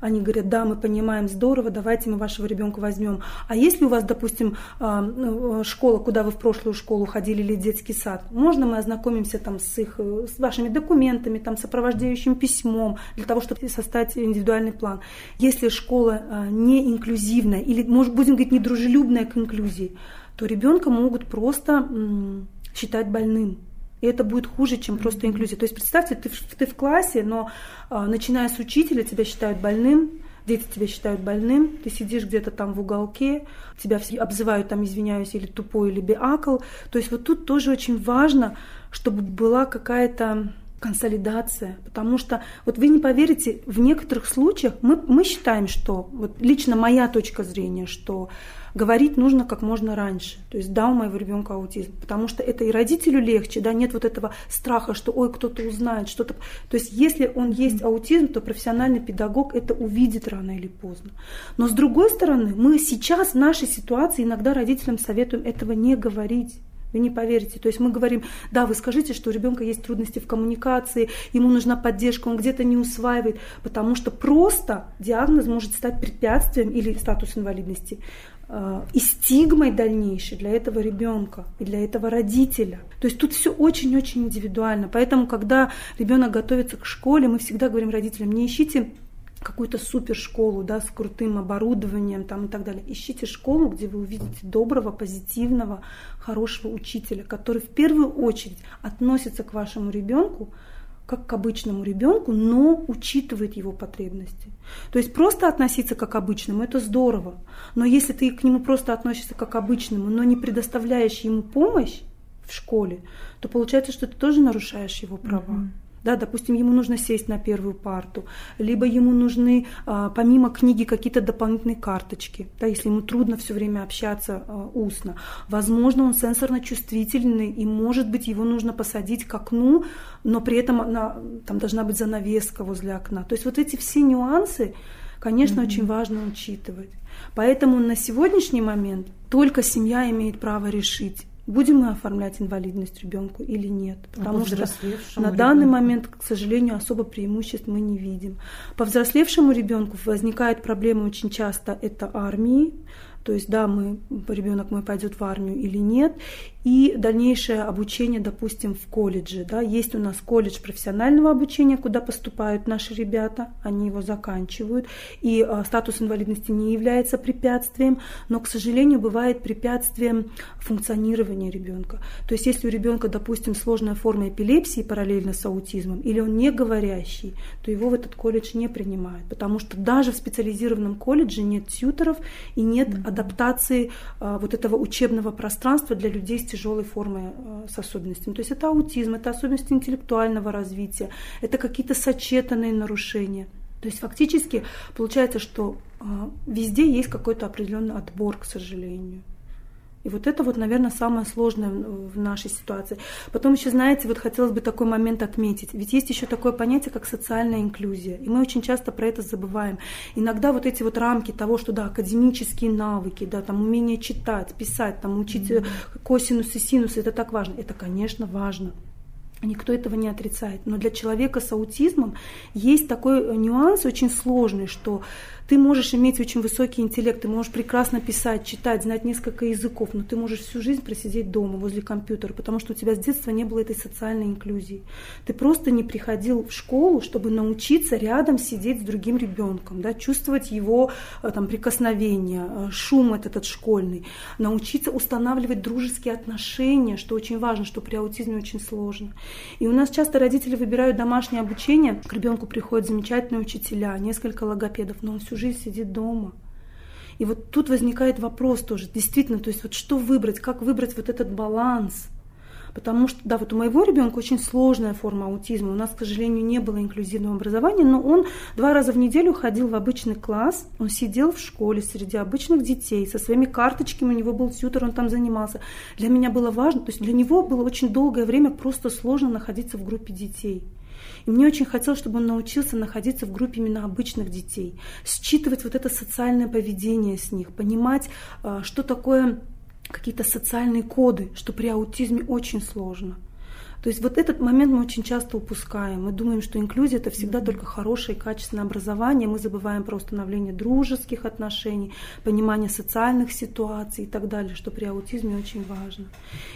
Они говорят, да, мы понимаем, здорово, давайте мы вашего ребенка возьмем. А если у вас, допустим, а, ну, школа, куда вы в прошлую школу ходили или детский сад, можно мы ознакомимся там с их, с вашими документами, там, сопровождающим письмом, для того, чтобы составить индивидуальный план. Если школа а, не инклюзивная или, может, будем говорить, недружелюбная к инклюзии, то ребенка могут просто считать больным. И это будет хуже, чем просто инклюзия. То есть представьте, ты, ты в классе, но а, начиная с учителя тебя считают больным, дети тебя считают больным, ты сидишь где-то там в уголке, тебя все обзывают там, извиняюсь, или тупой, или биакл. То есть вот тут тоже очень важно, чтобы была какая-то консолидация, потому что вот вы не поверите, в некоторых случаях мы, мы считаем, что вот лично моя точка зрения, что говорить нужно как можно раньше. То есть да, у моего ребенка аутизм, потому что это и родителю легче, да, нет вот этого страха, что ой, кто-то узнает, что-то. То есть если он есть аутизм, то профессиональный педагог это увидит рано или поздно. Но с другой стороны, мы сейчас в нашей ситуации иногда родителям советуем этого не говорить. Вы не поверите. То есть мы говорим, да, вы скажите, что у ребенка есть трудности в коммуникации, ему нужна поддержка, он где-то не усваивает, потому что просто диагноз может стать препятствием или статус инвалидности и стигмой дальнейшей для этого ребенка и для этого родителя. То есть тут все очень-очень индивидуально. Поэтому, когда ребенок готовится к школе, мы всегда говорим родителям, не ищите какую-то супершколу, да, с крутым оборудованием там, и так далее. Ищите школу, где вы увидите доброго, позитивного, хорошего учителя, который в первую очередь относится к вашему ребенку как к обычному ребенку, но учитывает его потребности. То есть просто относиться как к обычному – это здорово. Но если ты к нему просто относишься как к обычному, но не предоставляешь ему помощь в школе, то получается, что ты тоже нарушаешь его права. Mm-hmm да, допустим, ему нужно сесть на первую парту, либо ему нужны а, помимо книги какие-то дополнительные карточки, да, если ему трудно все время общаться а, устно. Возможно, он сенсорно чувствительный, и, может быть, его нужно посадить к окну, но при этом она, там должна быть занавеска возле окна. То есть вот эти все нюансы, конечно, mm-hmm. очень важно учитывать. Поэтому на сегодняшний момент только семья имеет право решить, будем мы оформлять инвалидность ребенку или нет. А Потому а что на данный момент, к сожалению, особо преимуществ мы не видим. По взрослевшему ребенку возникает проблема очень часто это армии, то есть, да, мы, ребенок мой пойдет в армию или нет, и дальнейшее обучение, допустим, в колледже. Да. Есть у нас колледж профессионального обучения, куда поступают наши ребята, они его заканчивают, и а, статус инвалидности не является препятствием, но, к сожалению, бывает препятствием функционирования ребенка. То есть, если у ребенка, допустим, сложная форма эпилепсии параллельно с аутизмом, или он не говорящий, то его в этот колледж не принимают, потому что даже в специализированном колледже нет тьютеров и нет mm-hmm. адаптации а, вот этого учебного пространства для людей с тяжелой формой э, с особенностями. То есть это аутизм, это особенности интеллектуального развития, это какие-то сочетанные нарушения. То есть фактически получается, что э, везде есть какой-то определенный отбор, к сожалению. И вот это вот, наверное, самое сложное в нашей ситуации. Потом еще, знаете, вот хотелось бы такой момент отметить. Ведь есть еще такое понятие, как социальная инклюзия. И мы очень часто про это забываем. Иногда вот эти вот рамки того, что, да, академические навыки, да, там умение читать, писать, там учить mm-hmm. косинусы, синусы, это так важно. Это, конечно, важно. Никто этого не отрицает. Но для человека с аутизмом есть такой нюанс очень сложный, что ты можешь иметь очень высокий интеллект, ты можешь прекрасно писать, читать, знать несколько языков, но ты можешь всю жизнь просидеть дома возле компьютера, потому что у тебя с детства не было этой социальной инклюзии. Ты просто не приходил в школу, чтобы научиться рядом сидеть с другим ребенком, да, чувствовать его э, там, прикосновение, э, шум этот, этот школьный, научиться устанавливать дружеские отношения, что очень важно, что при аутизме очень сложно. И у нас часто родители выбирают домашнее обучение, к ребенку приходят замечательные учителя, несколько логопедов, но он всю всю жизнь сидит дома. И вот тут возникает вопрос тоже, действительно, то есть вот что выбрать, как выбрать вот этот баланс. Потому что, да, вот у моего ребенка очень сложная форма аутизма. У нас, к сожалению, не было инклюзивного образования, но он два раза в неделю ходил в обычный класс, он сидел в школе среди обычных детей, со своими карточками, у него был тьютер, он там занимался. Для меня было важно, то есть для него было очень долгое время просто сложно находиться в группе детей. И мне очень хотелось, чтобы он научился находиться в группе именно обычных детей, считывать вот это социальное поведение с них, понимать, а, что такое какие-то социальные коды, что при аутизме очень сложно. То есть вот этот момент мы очень часто упускаем. Мы думаем, что инклюзия это всегда mm-hmm. только хорошее и качественное образование. Мы забываем про установление дружеских отношений, понимание социальных ситуаций и так далее, что при аутизме очень важно.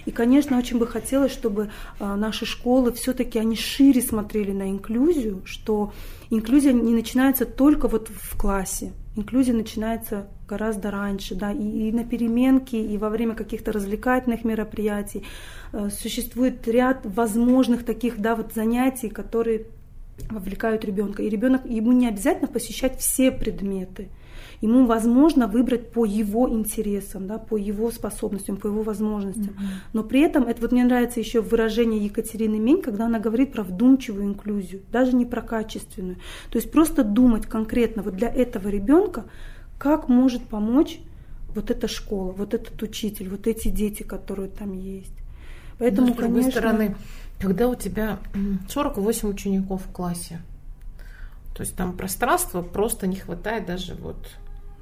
И, конечно, очень бы хотелось, чтобы а, наши школы все-таки они шире смотрели на инклюзию, что инклюзия не начинается только вот в классе. Инклюзия начинается гораздо раньше, да, и, и на переменке, и во время каких-то развлекательных мероприятий. Э, существует ряд возможных таких, да, вот занятий, которые вовлекают ребенка. И ребенок, ему не обязательно посещать все предметы. Ему возможно выбрать по его интересам, да, по его способностям, по его возможностям. Mm-hmm. Но при этом, это вот мне нравится еще выражение Екатерины Мень, когда она говорит про вдумчивую инклюзию, даже не про качественную. То есть просто думать конкретно вот для этого ребенка, как может помочь вот эта школа, вот этот учитель, вот эти дети, которые там есть. Поэтому, Но, с другой конечно... стороны, когда у тебя 48 учеников в классе, то есть там пространства просто не хватает даже вот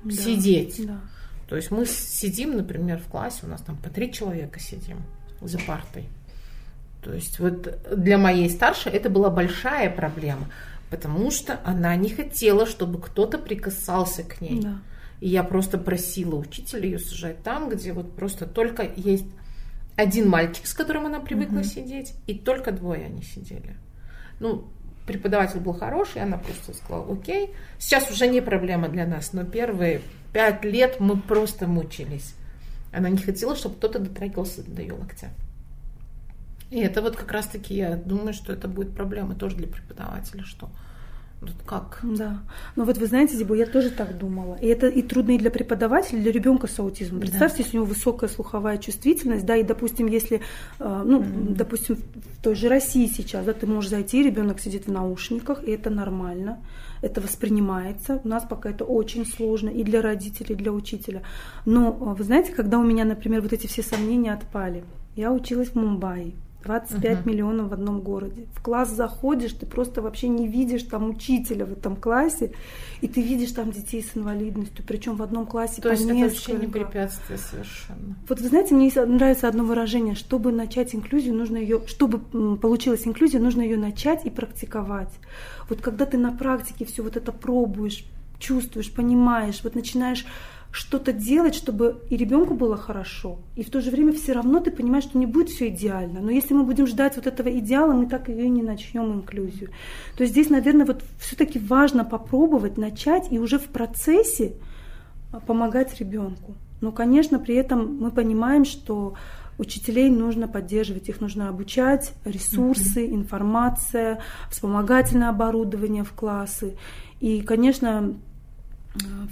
да, сидеть. Да. То есть мы сидим, например, в классе, у нас там по три человека сидим за партой. То есть вот для моей старшей это была большая проблема, потому что она не хотела, чтобы кто-то прикасался к ней. Да. И я просто просила учителя ее сажать там, где вот просто только есть один мальчик, с которым она привыкла угу. сидеть, и только двое они сидели. Ну, преподаватель был хороший, она просто сказала, окей, сейчас уже не проблема для нас, но первые пять лет мы просто мучились. Она не хотела, чтобы кто-то дотрагивался до ее локтя. И это вот как раз-таки, я думаю, что это будет проблема тоже для преподавателя, что как? Да. Ну вот вы знаете, Зибо, я тоже так думала. И это и трудно и для преподавателя, и для ребенка с аутизмом. Представьте, да. если у него высокая слуховая чувствительность, да, и, допустим, если, э, ну, mm-hmm. допустим, в той же России сейчас, да, ты можешь зайти, ребенок сидит в наушниках, и это нормально, это воспринимается. У нас пока это очень сложно и для родителей, и для учителя. Но э, вы знаете, когда у меня, например, вот эти все сомнения отпали, я училась в Мумбаи, 25 угу. миллионов в одном городе. В класс заходишь, ты просто вообще не видишь там учителя в этом классе, и ты видишь там детей с инвалидностью, причем в одном классе То по есть несколько. это вообще не препятствие совершенно. Вот вы знаете, мне нравится одно выражение, чтобы начать инклюзию, нужно ее, чтобы получилась инклюзия, нужно ее начать и практиковать. Вот когда ты на практике все вот это пробуешь, чувствуешь, понимаешь, вот начинаешь что-то делать, чтобы и ребенку было хорошо, и в то же время все равно ты понимаешь, что не будет все идеально. Но если мы будем ждать вот этого идеала, мы так ее и не начнем инклюзию. То есть здесь, наверное, вот все-таки важно попробовать начать и уже в процессе а, помогать ребенку. Но, конечно, при этом мы понимаем, что учителей нужно поддерживать, их нужно обучать, ресурсы, информация, вспомогательное оборудование в классы. И, конечно,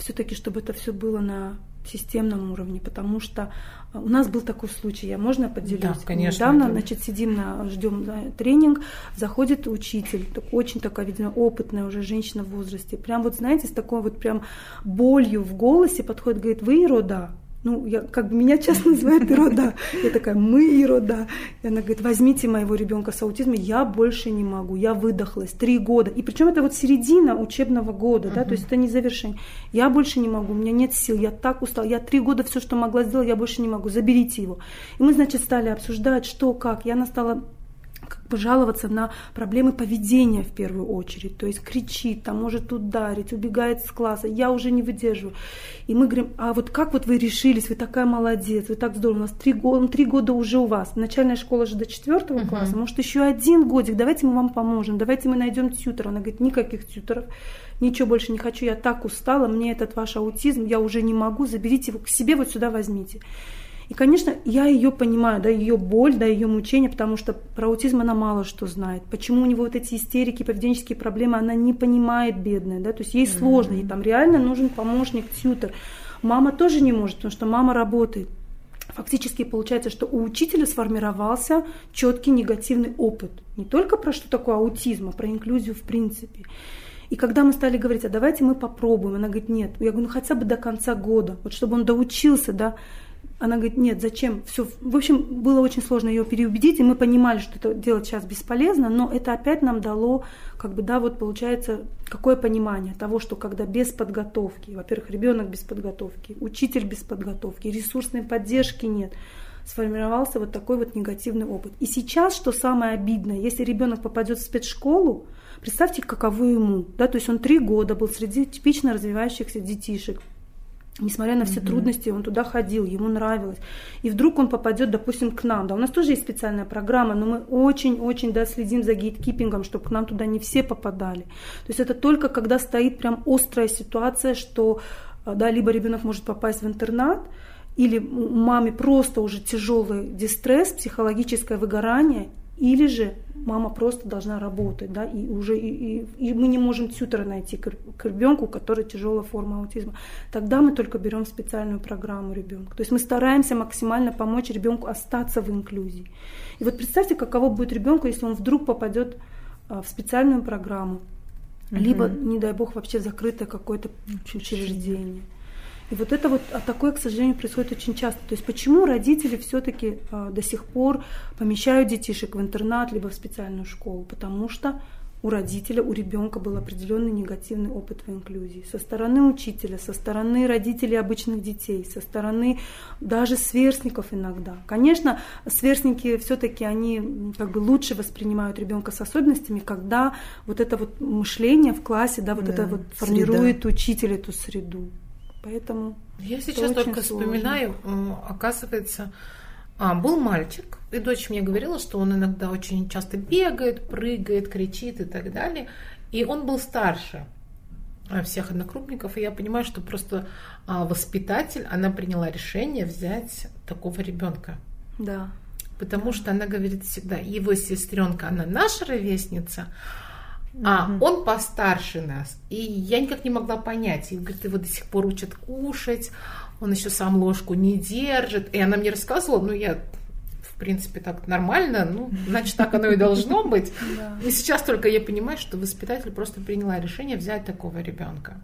все-таки, чтобы это все было на системном уровне, потому что э, у нас был такой случай, я можно поделюсь? Да, конечно. Недавно, значит, сидим на, ждем да, тренинг, заходит учитель, так, очень такая, видимо, опытная уже женщина в возрасте, прям вот, знаете, с такой вот прям болью в голосе подходит, говорит, вы Ирода? Ну, я, как бы меня часто называют Ирода. Я такая, мы Ирода. И она говорит, возьмите моего ребенка с аутизмом, я больше не могу, я выдохлась, три года. И причем это вот середина учебного года, да, то есть это не завершение. Я больше не могу, у меня нет сил, я так устала, я три года все, что могла сделать, я больше не могу, заберите его. И мы, значит, стали обсуждать, что, как. Я настала как бы жаловаться на проблемы поведения в первую очередь. То есть кричит, там может ударить, убегает с класса. Я уже не выдерживаю. И мы говорим, а вот как вот вы решились, вы такая молодец, вы так здорово, у нас три года, три года уже у вас. Начальная школа же до четвертого uh-huh. класса, может еще один годик, давайте мы вам поможем, давайте мы найдем тьютера. Она говорит, никаких тьютеров, ничего больше не хочу, я так устала, мне этот ваш аутизм, я уже не могу, заберите его к себе, вот сюда возьмите. И, конечно, я ее понимаю, да, ее боль, да, ее мучение, потому что про аутизм она мало что знает. Почему у него вот эти истерики, поведенческие проблемы, она не понимает, бедная, да, то есть ей mm-hmm. сложно, ей там реально нужен помощник, тьютер. Мама тоже не может, потому что мама работает. Фактически получается, что у учителя сформировался четкий негативный опыт. Не только про что такое аутизм, а про инклюзию в принципе. И когда мы стали говорить, а давайте мы попробуем, она говорит, нет. Я говорю, ну хотя бы до конца года, вот чтобы он доучился, да, она говорит, нет, зачем? Все. В общем, было очень сложно ее переубедить, и мы понимали, что это делать сейчас бесполезно, но это опять нам дало, как бы, да, вот получается, какое понимание того, что когда без подготовки, во-первых, ребенок без подготовки, учитель без подготовки, ресурсной поддержки нет, сформировался вот такой вот негативный опыт. И сейчас, что самое обидное, если ребенок попадет в спецшколу, представьте, каково ему, да, то есть он три года был среди типично развивающихся детишек, Несмотря на все mm трудности, он туда ходил, ему нравилось. И вдруг он попадет, допустим, к нам. Да, у нас тоже есть специальная программа, но мы очень-очень да, следим за гейткипингом, чтобы к нам туда не все попадали. То есть это только когда стоит прям острая ситуация, что да, либо ребенок может попасть в интернат, или у мамы просто уже тяжелый дистресс, психологическое выгорание, или же мама просто должна работать, да, и уже и, и, и мы не можем тьютера найти к, к ребенку, у которого тяжелая форма аутизма. Тогда мы только берем специальную программу ребенка. То есть мы стараемся максимально помочь ребенку остаться в инклюзии. И вот представьте, каково будет ребенку, если он вдруг попадет а, в специальную программу, угу. либо, не дай бог, вообще закрытое какое-то учреждение. И вот это вот а такое, к сожалению, происходит очень часто. То есть почему родители все-таки а, до сих пор помещают детишек в интернат либо в специальную школу? Потому что у родителя, у ребенка был определенный негативный опыт в инклюзии. Со стороны учителя, со стороны родителей обычных детей, со стороны даже сверстников иногда. Конечно, сверстники все-таки они как бы лучше воспринимают ребенка с особенностями, когда вот это вот мышление в классе, да, вот да, это вот формирует среда. учитель эту среду. Поэтому я сейчас только сложно. вспоминаю, оказывается, а, был мальчик, и дочь мне говорила, что он иногда очень часто бегает, прыгает, кричит и так далее. И он был старше а, всех однокрупников, и я понимаю, что просто а, воспитатель, она приняла решение взять такого ребенка. Да. Потому что она говорит всегда, его сестренка, она наша ровесница, а угу. он постарше нас. И я никак не могла понять. И говорит, его до сих пор учат кушать, он еще сам ложку не держит. И она мне рассказывала, ну я в принципе, так нормально, ну, значит, так оно и должно быть. И сейчас только я понимаю, что воспитатель просто приняла решение взять такого ребенка.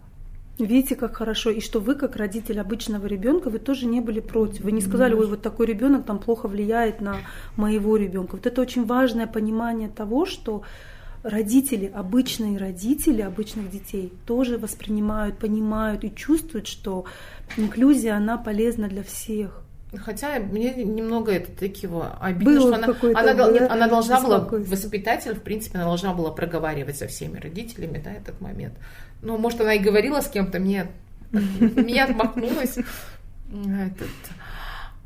Видите, как хорошо. И что вы, как родитель обычного ребенка, вы тоже не были против. Вы не сказали, ой, вот такой ребенок там плохо влияет на моего ребенка. Вот это очень важное понимание того, что родители, обычные родители обычных детей тоже воспринимают, понимают и чувствуют, что инклюзия, она полезна для всех. Хотя мне немного это такого обидно, Было что она, она, да, нет, она должна была, воспитатель, в принципе, она должна была проговаривать со всеми родителями, да, этот момент. Ну, может, она и говорила с кем-то, мне, меня отмахнулась.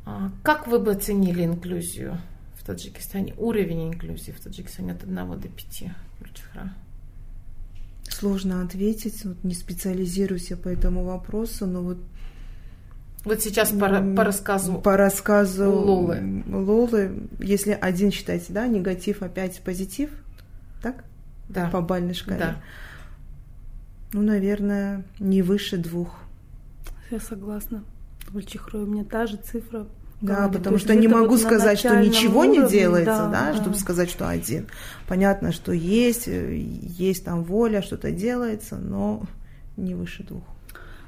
А, как вы бы оценили инклюзию? в Таджикистане, уровень инклюзии в Таджикистане от 1 до 5 Гульчихра? Сложно ответить, вот не специализируюсь я по этому вопросу, но вот вот сейчас по, по рассказу по рассказу Лолы. Лолы, если один считать, да, негатив опять позитив, так? Да. По бальной шкале. Да. Ну, наверное, не выше двух. Я согласна. Гульчихрой, у меня та же цифра да, потому что не могу сказать, что ничего уровне, не делается, да, да, да, чтобы сказать, что один. Понятно, что есть, э, есть там воля, что-то делается, но не выше двух.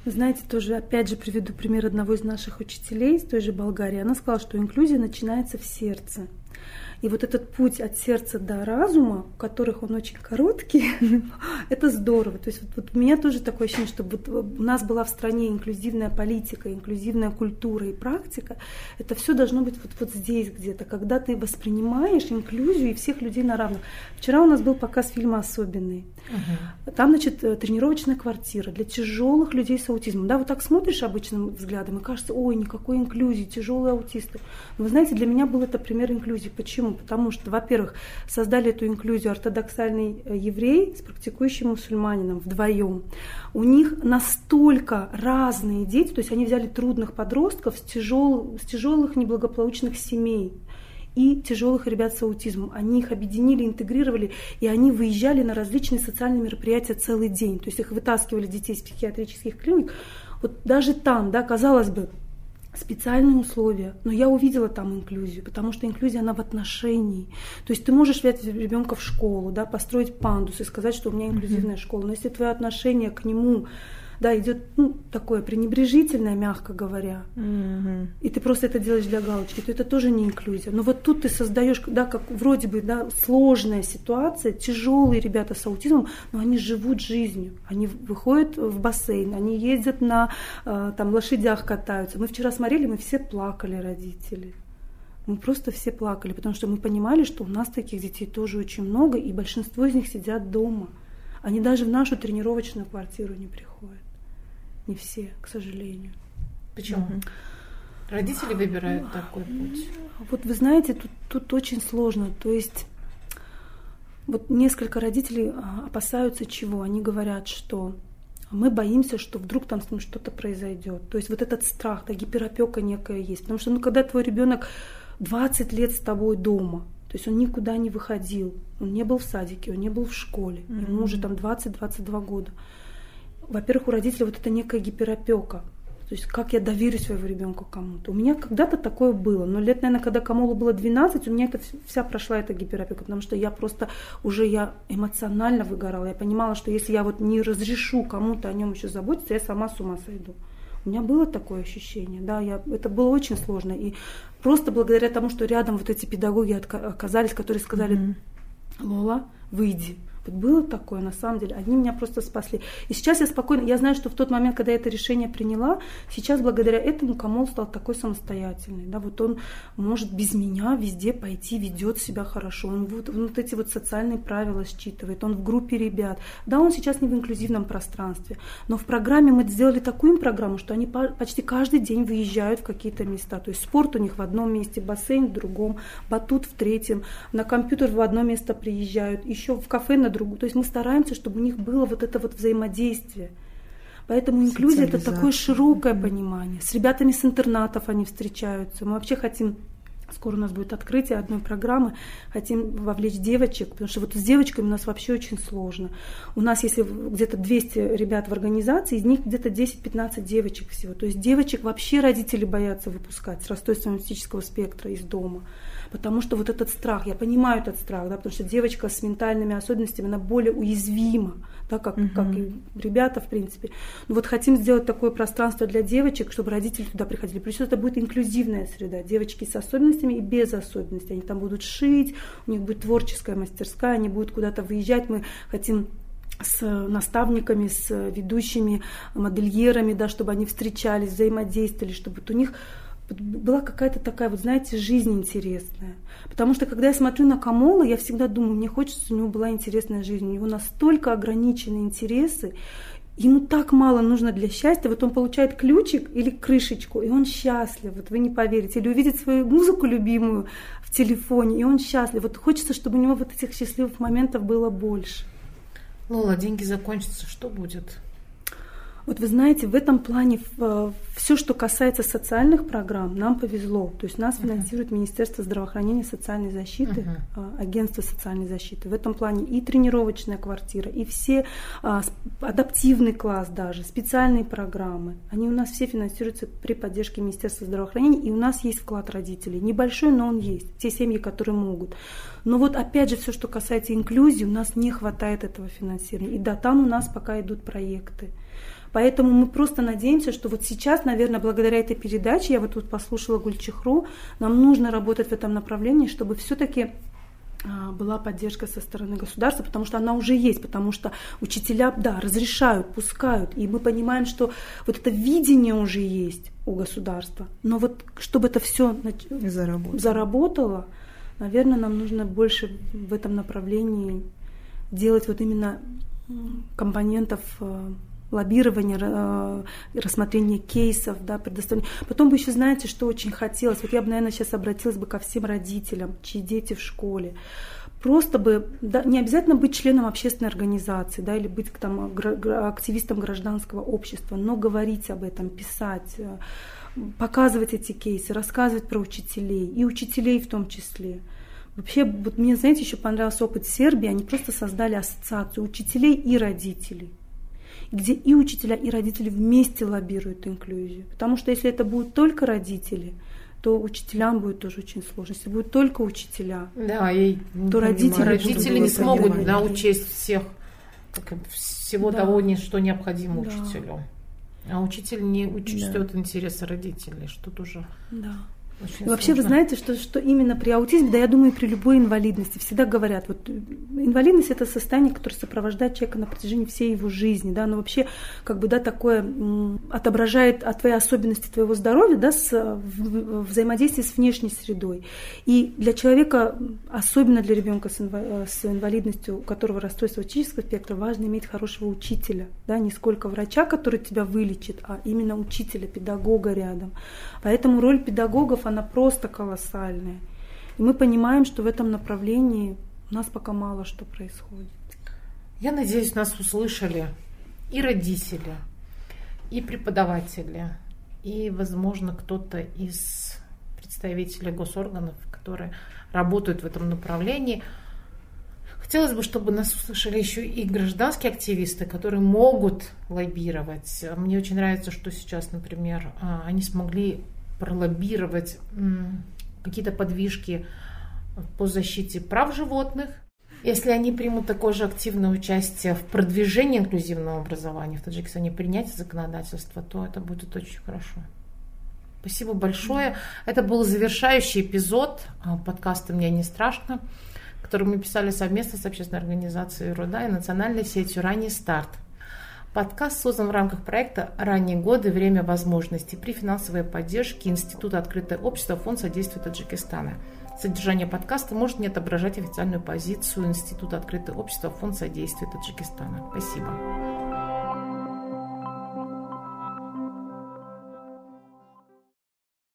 Знаете, тоже опять же приведу пример одного из наших учителей из той же Болгарии. Она сказала, что инклюзия начинается в сердце. И вот этот путь от сердца до разума, у которых он очень короткий, это здорово. То есть вот, вот у меня тоже такое ощущение, что вот у нас была в стране инклюзивная политика, инклюзивная культура и практика. Это все должно быть вот, вот здесь где-то, когда ты воспринимаешь инклюзию и всех людей на равных. Вчера у нас был показ фильма «Особенный». Угу. Там, значит, э, тренировочная квартира для тяжелых людей с аутизмом. Да, вот так смотришь обычным взглядом и кажется, ой, никакой инклюзии, тяжелые аутисты. Но вы знаете, для меня был это пример инклюзии. Почему? Потому что, во-первых, создали эту инклюзию ортодоксальный э, еврей с практикующим мусульманином вдвоем. У них настолько разные дети, то есть они взяли трудных подростков с, тяжел, с тяжелых неблагополучных семей и тяжелых ребят с аутизмом. Они их объединили, интегрировали, и они выезжали на различные социальные мероприятия целый день. То есть их вытаскивали детей из психиатрических клиник. Вот даже там, да, казалось бы, специальные условия, но я увидела там инклюзию, потому что инклюзия, она в отношении. То есть ты можешь взять ребенка в школу, да, построить пандус и сказать, что у меня инклюзивная mm-hmm. школа, но если твое отношение к нему да, идет ну, такое пренебрежительное, мягко говоря, угу. и ты просто это делаешь для галочки, то это тоже не инклюзия. Но вот тут ты создаешь, да, как вроде бы, да, сложная ситуация, тяжелые ребята с аутизмом, но они живут жизнью, они выходят в бассейн, они ездят на, э, там, лошадях катаются. Мы вчера смотрели, мы все плакали, родители. Мы просто все плакали, потому что мы понимали, что у нас таких детей тоже очень много, и большинство из них сидят дома. Они даже в нашу тренировочную квартиру не приходят. Не все, к сожалению. Почему? Угу. Родители выбирают такой путь. Вот вы знаете, тут, тут очень сложно. То есть вот несколько родителей а, опасаются чего? Они говорят, что мы боимся, что вдруг там с ним что-то произойдет. То есть вот этот страх, да, гиперопека некая есть. Потому что ну, когда твой ребенок 20 лет с тобой дома, то есть он никуда не выходил, он не был в садике, он не был в школе, mm-hmm. ему уже там 20-22 года. Во-первых, у родителей вот это некая гиперопека. То есть как я доверю своего ребенка кому-то. У меня когда-то такое было, но лет, наверное, когда Камолу было 12, у меня это вся прошла эта гиперопека, потому что я просто уже я эмоционально выгорала. Я понимала, что если я вот не разрешу кому-то о нем еще заботиться, я сама с ума сойду. У меня было такое ощущение, да, я, это было очень сложно. И просто благодаря тому, что рядом вот эти педагоги оказались, которые сказали. Лола, выйди, вот было такое, на самом деле. Они меня просто спасли. И сейчас я спокойно, я знаю, что в тот момент, когда я это решение приняла, сейчас благодаря этому Камол стал такой самостоятельный. Да, вот он может без меня везде пойти, ведет себя хорошо. Он вот, вот эти вот социальные правила считывает. Он в группе ребят. Да, он сейчас не в инклюзивном пространстве, но в программе мы сделали такую им программу, что они почти каждый день выезжают в какие-то места. То есть спорт у них в одном месте, бассейн в другом, батут в третьем, на компьютер в одно место приезжают, еще в кафе на другу. То есть мы стараемся, чтобы у них было вот это вот взаимодействие. Поэтому инклюзия это такое широкое mm-hmm. понимание. С ребятами с интернатов они встречаются. Мы вообще хотим Скоро у нас будет открытие одной программы. Хотим вовлечь девочек, потому что вот с девочками у нас вообще очень сложно. У нас, если где-то 200 ребят в организации, из них где-то 10-15 девочек всего. То есть девочек вообще родители боятся выпускать с расстройством аутистического спектра из дома потому что вот этот страх, я понимаю этот страх, да, потому что девочка с ментальными особенностями, она более уязвима, да, как, угу. как и ребята, в принципе. Но вот хотим сделать такое пространство для девочек, чтобы родители туда приходили. Причем это будет инклюзивная среда, девочки с особенностями и без особенностей. Они там будут шить, у них будет творческая мастерская, они будут куда-то выезжать. Мы хотим с наставниками, с ведущими модельерами, да, чтобы они встречались, взаимодействовали, чтобы вот у них была какая-то такая, вот знаете, жизнь интересная. Потому что, когда я смотрю на Камола, я всегда думаю, мне хочется, у него была интересная жизнь. У него настолько ограничены интересы, ему так мало нужно для счастья. Вот он получает ключик или крышечку, и он счастлив. Вот вы не поверите. Или увидит свою музыку любимую в телефоне, и он счастлив. Вот хочется, чтобы у него вот этих счастливых моментов было больше. Лола, деньги закончатся, что будет? Вот вы знаете, в этом плане э, все, что касается социальных программ, нам повезло. То есть нас uh-huh. финансирует Министерство здравоохранения и социальной защиты, uh-huh. агентство социальной защиты. В этом плане и тренировочная квартира, и все а, адаптивный класс даже, специальные программы. Они у нас все финансируются при поддержке Министерства здравоохранения, и у нас есть вклад родителей. Небольшой, но он есть. Те семьи, которые могут. Но вот опять же, все, что касается инклюзии, у нас не хватает этого финансирования. И да, там у нас пока идут проекты. Поэтому мы просто надеемся, что вот сейчас, наверное, благодаря этой передаче, я вот тут послушала Гульчихру, нам нужно работать в этом направлении, чтобы все-таки а, была поддержка со стороны государства, потому что она уже есть, потому что учителя, да, разрешают, пускают, и мы понимаем, что вот это видение уже есть у государства, но вот чтобы это все заработало, заработало наверное, нам нужно больше в этом направлении делать вот именно компонентов э, лоббирование, э, рассмотрение кейсов, да, предоставление. Потом вы еще знаете, что очень хотелось. Вот я бы, наверное, сейчас обратилась бы ко всем родителям, чьи дети в школе. Просто бы, да, не обязательно быть членом общественной организации, да, или быть там, активистом гражданского общества, но говорить об этом, писать, э, показывать эти кейсы, рассказывать про учителей, и учителей в том числе. Вообще, вот мне, знаете, еще понравился опыт Сербии. Они просто создали ассоциацию учителей и родителей где и учителя, и родители вместе лоббируют инклюзию. Потому что если это будут только родители, то учителям будет тоже очень сложно. Если будут только учителя, да, и то родители, родители не смогут да, учесть всех всего да. того, что необходимо да. учителю. А учитель не учтет да. интересы родителей, что тоже да. Очень вообще, вы знаете, что, что именно при аутизме, да я думаю, при любой инвалидности, всегда говорят, вот инвалидность это состояние, которое сопровождает человека на протяжении всей его жизни, да, но вообще как бы, да, такое м, отображает от твоей особенности твоего здоровья, да, с в, взаимодействие с внешней средой. И для человека, особенно для ребенка с, инва, с инвалидностью, у которого расстройство аутического спектра, важно иметь хорошего учителя, да, не сколько врача, который тебя вылечит, а именно учителя, педагога рядом. Поэтому роль педагогов она просто колоссальная. И мы понимаем, что в этом направлении у нас пока мало что происходит. Я надеюсь, нас услышали и родители, и преподаватели, и, возможно, кто-то из представителей госорганов, которые работают в этом направлении. Хотелось бы, чтобы нас услышали еще и гражданские активисты, которые могут лоббировать. Мне очень нравится, что сейчас, например, а, они смогли пролоббировать какие-то подвижки по защите прав животных. Если они примут такое же активное участие в продвижении инклюзивного образования в Таджикистане, принятие законодательства, то это будет очень хорошо. Спасибо большое. Это был завершающий эпизод а, подкаста «Мне не страшно», который мы писали совместно с общественной организацией «Руда» и национальной сетью «Ранний старт». Подкаст создан в рамках проекта «Ранние годы. Время возможностей» при финансовой поддержке Института открытое общество Фонд содействия Таджикистана. Содержание подкаста может не отображать официальную позицию Института открытое общество Фонд содействия Таджикистана. Спасибо.